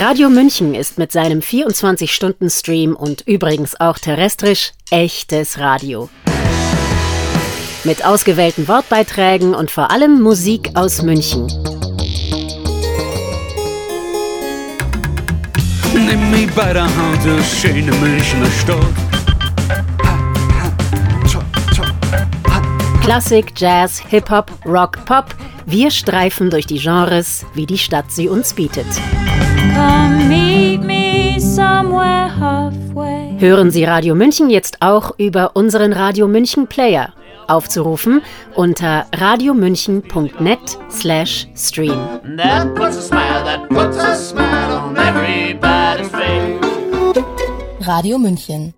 Radio München ist mit seinem 24-Stunden-Stream und übrigens auch terrestrisch echtes Radio. Mit ausgewählten Wortbeiträgen und vor allem Musik aus München. Nimm mich bei der Hand, schöne Münchner Stadt. Klassik, Jazz, Hip-Hop, Rock, Pop. Wir streifen durch die Genres, wie die Stadt sie uns bietet. Hören Sie Radio München jetzt auch über unseren Radio München Player. Aufzurufen unter radiomünchen.net slash stream. Radio München